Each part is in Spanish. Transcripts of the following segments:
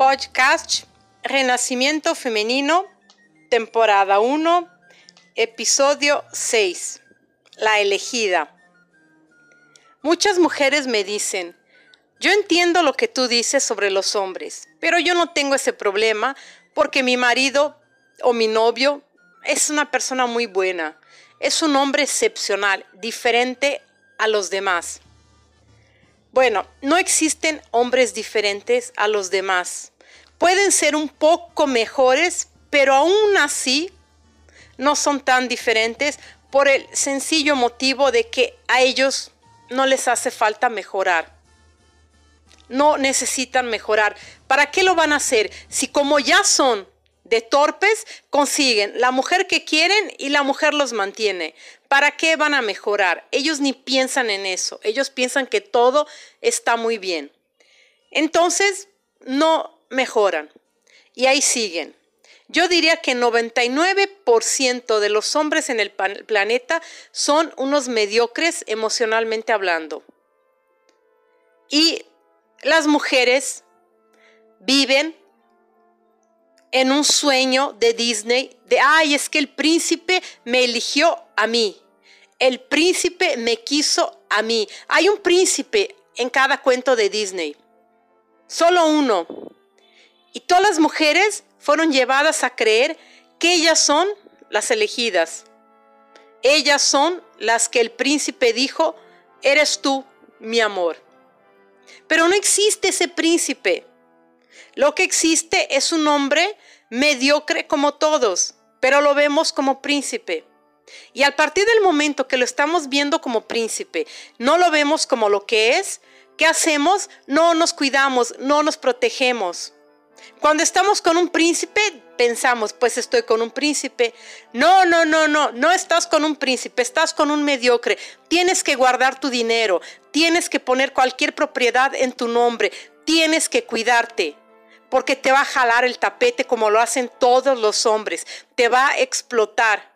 podcast Renacimiento Femenino, temporada 1, episodio 6, La elegida. Muchas mujeres me dicen, yo entiendo lo que tú dices sobre los hombres, pero yo no tengo ese problema porque mi marido o mi novio es una persona muy buena, es un hombre excepcional, diferente a los demás. Bueno, no existen hombres diferentes a los demás. Pueden ser un poco mejores, pero aún así no son tan diferentes por el sencillo motivo de que a ellos no les hace falta mejorar. No necesitan mejorar. ¿Para qué lo van a hacer? Si como ya son de torpes, consiguen la mujer que quieren y la mujer los mantiene. ¿Para qué van a mejorar? Ellos ni piensan en eso. Ellos piensan que todo está muy bien. Entonces, no mejoran. Y ahí siguen. Yo diría que 99% de los hombres en el planeta son unos mediocres emocionalmente hablando. Y las mujeres viven en un sueño de Disney de, ay, es que el príncipe me eligió a mí. El príncipe me quiso a mí. Hay un príncipe en cada cuento de Disney. Solo uno. Y todas las mujeres fueron llevadas a creer que ellas son las elegidas. Ellas son las que el príncipe dijo, eres tú, mi amor. Pero no existe ese príncipe. Lo que existe es un hombre mediocre como todos, pero lo vemos como príncipe. Y a partir del momento que lo estamos viendo como príncipe, no lo vemos como lo que es, ¿qué hacemos? No nos cuidamos, no nos protegemos. Cuando estamos con un príncipe, pensamos, pues estoy con un príncipe. No, no, no, no, no estás con un príncipe, estás con un mediocre. Tienes que guardar tu dinero, tienes que poner cualquier propiedad en tu nombre, tienes que cuidarte, porque te va a jalar el tapete como lo hacen todos los hombres, te va a explotar.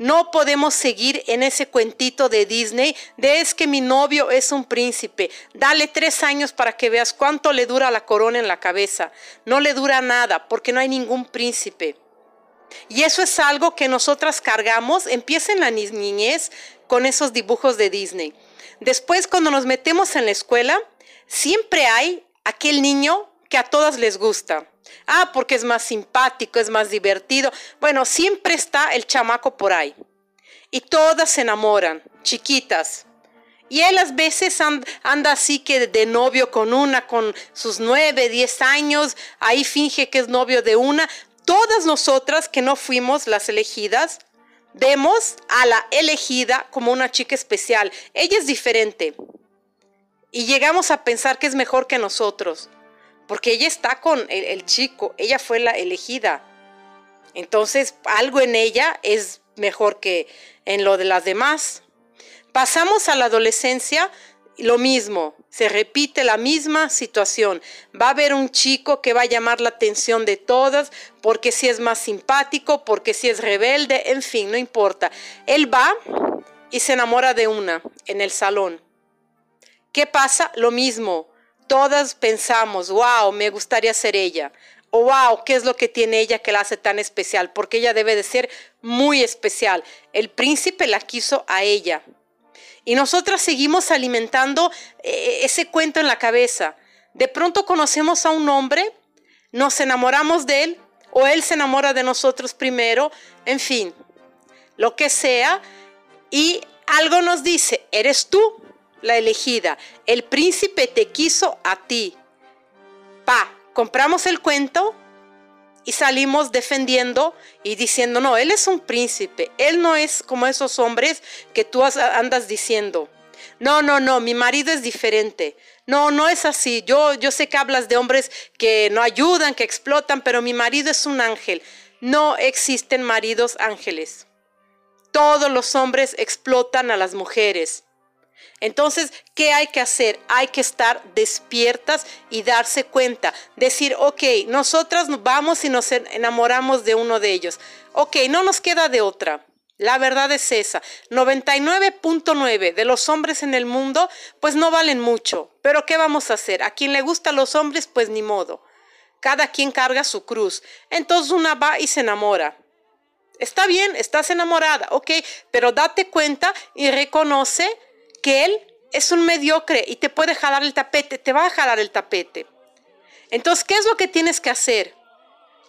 No podemos seguir en ese cuentito de Disney de es que mi novio es un príncipe. Dale tres años para que veas cuánto le dura la corona en la cabeza. No le dura nada porque no hay ningún príncipe. Y eso es algo que nosotras cargamos, empieza en la niñez con esos dibujos de Disney. Después cuando nos metemos en la escuela, siempre hay aquel niño que a todas les gusta. Ah, porque es más simpático, es más divertido. Bueno, siempre está el chamaco por ahí. Y todas se enamoran, chiquitas. Y él a veces anda así que de novio con una, con sus nueve, diez años, ahí finge que es novio de una. Todas nosotras que no fuimos las elegidas, vemos a la elegida como una chica especial. Ella es diferente. Y llegamos a pensar que es mejor que nosotros porque ella está con el, chico, ella fue la elegida. Entonces, algo en ella es mejor que en lo de las demás. Pasamos a la adolescencia, lo mismo, se repite la misma situación. Va a haber un chico que va a llamar la atención de todas porque si es más simpático, porque si es rebelde, en fin, no importa. Él va y se enamora de una en el salón. ¿Qué pasa? Lo mismo todas pensamos, wow, me gustaría ser ella. O wow, ¿qué es lo que tiene ella que la hace tan especial? Porque ella debe de ser muy especial. El príncipe la quiso a ella. Y nosotras seguimos alimentando eh, ese cuento en la cabeza. De pronto conocemos a un hombre, nos enamoramos de él o él se enamora de nosotros primero, en fin, lo que sea. Y algo nos dice, eres tú la elegida. El príncipe te quiso a ti. Pa, compramos el cuento y salimos defendiendo y diciendo, no, él es un príncipe, él no es como esos hombres que tú andas diciendo. No, no, no, mi marido es diferente. No, no es así. Yo, yo sé que hablas de hombres que no ayudan, que explotan, pero mi marido es un ángel. No existen maridos ángeles. Todos los hombres explotan a las mujeres. Entonces, ¿qué hay que hacer? Hay que estar despiertas y darse cuenta. Decir, ok, nosotras vamos y nos enamoramos de uno de ellos. Ok, no nos queda de otra. La verdad es esa. 99.9 de los hombres en el mundo, pues no valen mucho. Pero ¿qué vamos a hacer? A quien le gustan los hombres, pues ni modo. Cada quien carga su cruz. Entonces una va y se enamora. Está bien, estás enamorada, ok, pero date cuenta y reconoce que él es un mediocre y te puede jalar el tapete, te va a jalar el tapete. Entonces, ¿qué es lo que tienes que hacer?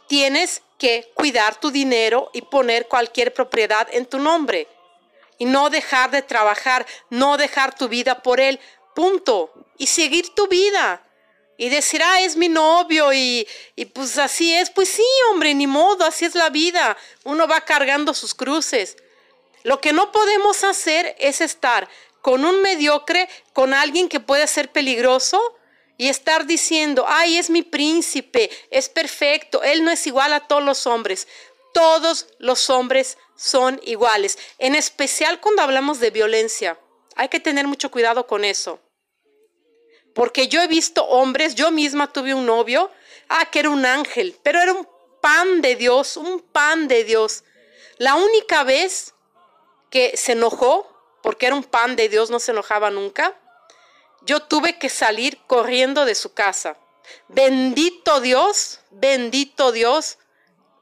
Tienes que cuidar tu dinero y poner cualquier propiedad en tu nombre. Y no dejar de trabajar, no dejar tu vida por él, punto. Y seguir tu vida. Y decir, ah, es mi novio y, y pues así es. Pues sí, hombre, ni modo, así es la vida. Uno va cargando sus cruces. Lo que no podemos hacer es estar con un mediocre, con alguien que puede ser peligroso y estar diciendo, ay, es mi príncipe, es perfecto, él no es igual a todos los hombres. Todos los hombres son iguales, en especial cuando hablamos de violencia. Hay que tener mucho cuidado con eso. Porque yo he visto hombres, yo misma tuve un novio, ah, que era un ángel, pero era un pan de Dios, un pan de Dios. La única vez que se enojó, porque era un pan de Dios, no se enojaba nunca, yo tuve que salir corriendo de su casa. Bendito Dios, bendito Dios,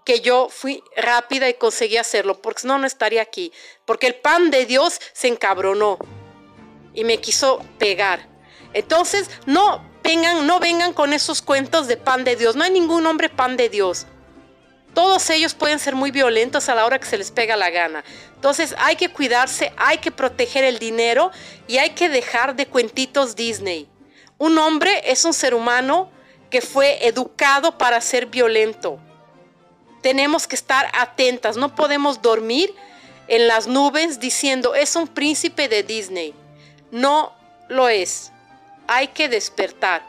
que yo fui rápida y conseguí hacerlo, porque no, no estaría aquí. Porque el pan de Dios se encabronó y me quiso pegar. Entonces, no vengan, no vengan con esos cuentos de pan de Dios. No hay ningún hombre pan de Dios. Todos ellos pueden ser muy violentos a la hora que se les pega la gana. Entonces hay que cuidarse, hay que proteger el dinero y hay que dejar de cuentitos Disney. Un hombre es un ser humano que fue educado para ser violento. Tenemos que estar atentas, no podemos dormir en las nubes diciendo es un príncipe de Disney. No lo es. Hay que despertar.